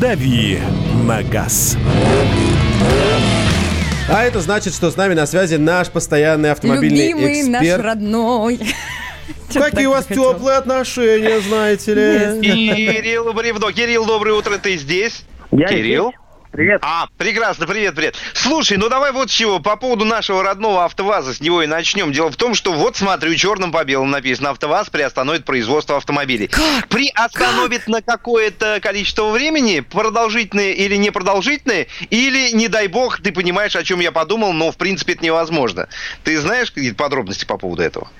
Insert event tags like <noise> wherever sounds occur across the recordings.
«Дави на газ». А это значит, что с нами на связи наш постоянный автомобильный Любимый эксперт. наш родной. <laughs> Какие у вас теплые отношения, знаете ли? Кирилл Бревно. Кирилл, доброе утро, ты здесь? Я Кирилл? здесь. Привет. А, прекрасно, привет, привет. Слушай, ну давай вот чего, по поводу нашего родного АвтоВАЗа, с него и начнем. Дело в том, что вот смотрю, черным по белому написано, АвтоВАЗ приостановит производство автомобилей. Как? Приостановит на какое-то количество времени, продолжительное или непродолжительное, или, не дай бог, ты понимаешь, о чем я подумал, но в принципе это невозможно. Ты знаешь какие-то подробности по поводу этого?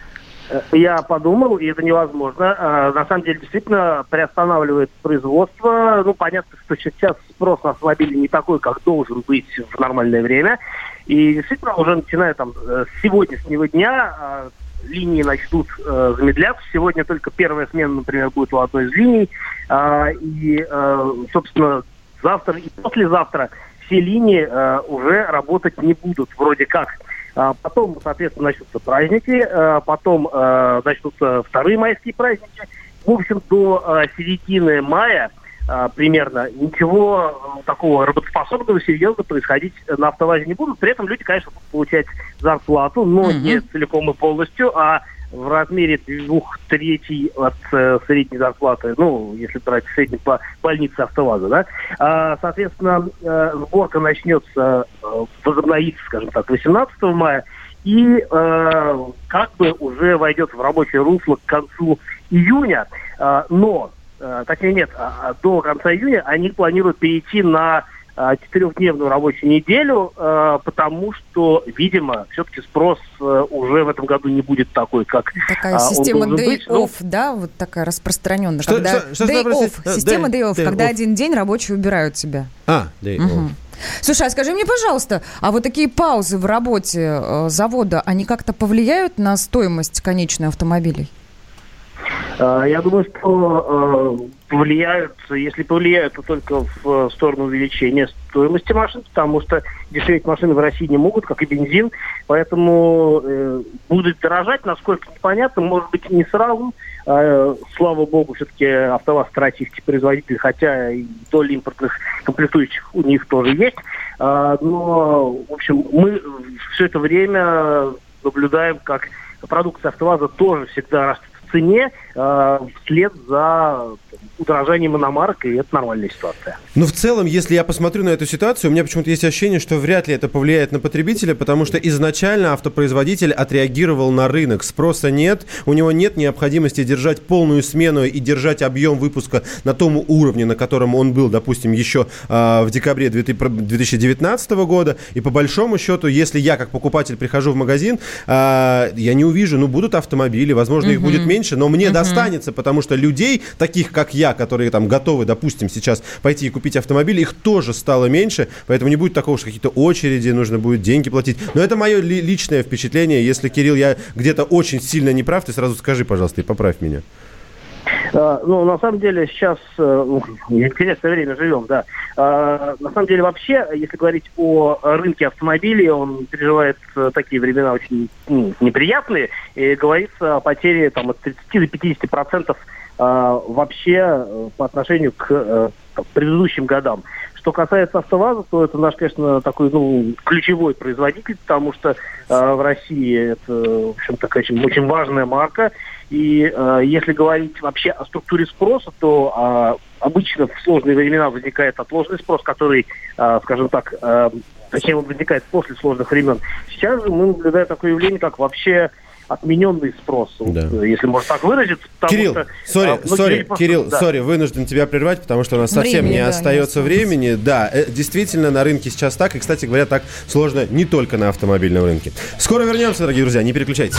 Я подумал, и это невозможно. А, На самом деле, действительно, приостанавливает производство. Ну, понятно, что сейчас спрос на автомобили не такой, как должен быть в нормальное время. И действительно, уже начиная там э, с сегодняшнего дня а, линии начнут э, замедляться. Сегодня только первая смена, например, будет у одной из линий. А, И, э, собственно, завтра и послезавтра все линии э, уже работать не будут, вроде как. А Потом, соответственно, начнутся праздники, э, потом э, начнутся вторые майские праздники. В общем, до середины мая примерно ничего такого работоспособного, серьезно происходить на автовазе не будут. При этом люди, конечно, будут получать зарплату, но не целиком и полностью, а в размере двух третей от э, средней зарплаты, ну, если брать средний по больнице АвтоВАЗа, да. А, соответственно, э, сборка начнется, возобновится, скажем так, 18 мая, и э, как бы уже войдет в рабочее русло к концу июня, А, но, э, точнее нет, а до конца июня они планируют перейти на четырехдневную рабочую неделю, э, потому что, видимо, все-таки спрос э, уже в этом году не будет такой, как Такая а, он система должен day быть. Ну, off, да, вот такая распространенная. Что- когда что- что за day простите? off, Э, система day- day когда off. один день рабочие убирают себя. А, да, Мгм. Слушай, а скажи мне, пожалуйста, а вот такие паузы в работе э, завода, они как-то повлияют на стоимость конечной автомобилей? Э, Я думаю, что повлияют, если повлияют, то только в э, сторону увеличения стоимости машин, потому что дешеветь машины в России не могут, как и бензин, поэтому э, будут дорожать, насколько непонятно, может быть, не сразу. Э, слава богу, все-таки АвтоВАЗ российский производитель, хотя и доля импортных комплектующих у них тоже есть. Но, в общем, мы все это время наблюдаем, как продукция АвтоВАЗа тоже всегда растет цене э, вслед за удорожанием иномарок, и это нормальная ситуация. Ну, в целом, если я посмотрю на эту ситуацию, у меня почему-то есть ощущение, что вряд ли это повлияет на потребителя, потому что изначально автопроизводитель отреагировал на рынок. Спроса нет, у него нет необходимости держать полную смену и держать объем выпуска на том уровне, на котором он был, допустим, еще а, в декабре 2019 года. И по большому счету, если я как покупатель прихожу в магазин, а, я не увижу, ну, будут автомобили, возможно, их будет меньше, но мне достанется, потому что людей, таких как я, которые там готовы, допустим, сейчас пойти и купить автомобиль, их тоже стало меньше, поэтому не будет такого, что какие-то очереди, нужно будет деньги платить. Но это мое ли- личное впечатление. Если, Кирилл, я где-то очень сильно не прав, ты сразу скажи, пожалуйста, и поправь меня. Э, Ну, на самом деле, сейчас э, ну, интересное время живем, да. Э, На самом деле, вообще, если говорить о рынке автомобилей, он переживает э, такие времена очень ну, неприятные, и говорится о потере там, от 30 до 50 процентов э, вообще э, по отношению к там, предыдущим годам. Что касается АвтоВАЗа, то это наш, конечно, такой ну, ключевой производитель, потому что э, в России это, в общем, такая очень, очень важная марка. И э, если говорить вообще о структуре спроса, то а, обычно в сложные времена возникает отложенный спрос, который, а, скажем так, э, точнее он возникает после сложных времен. Сейчас же мы наблюдаем такое явление, как вообще отмененный спрос, Да. э, если можно так выразиться. Кирилл, что, сори, а, сори, просто- Кирилл, да. сори, вынужден тебя прервать, потому что у нас совсем Времени, не да, не остается осталось. времени. Да, э, действительно, на рынке сейчас так, и, кстати говоря, так сложно не только на автомобильном рынке. Скоро вернемся, дорогие друзья, не переключайтесь.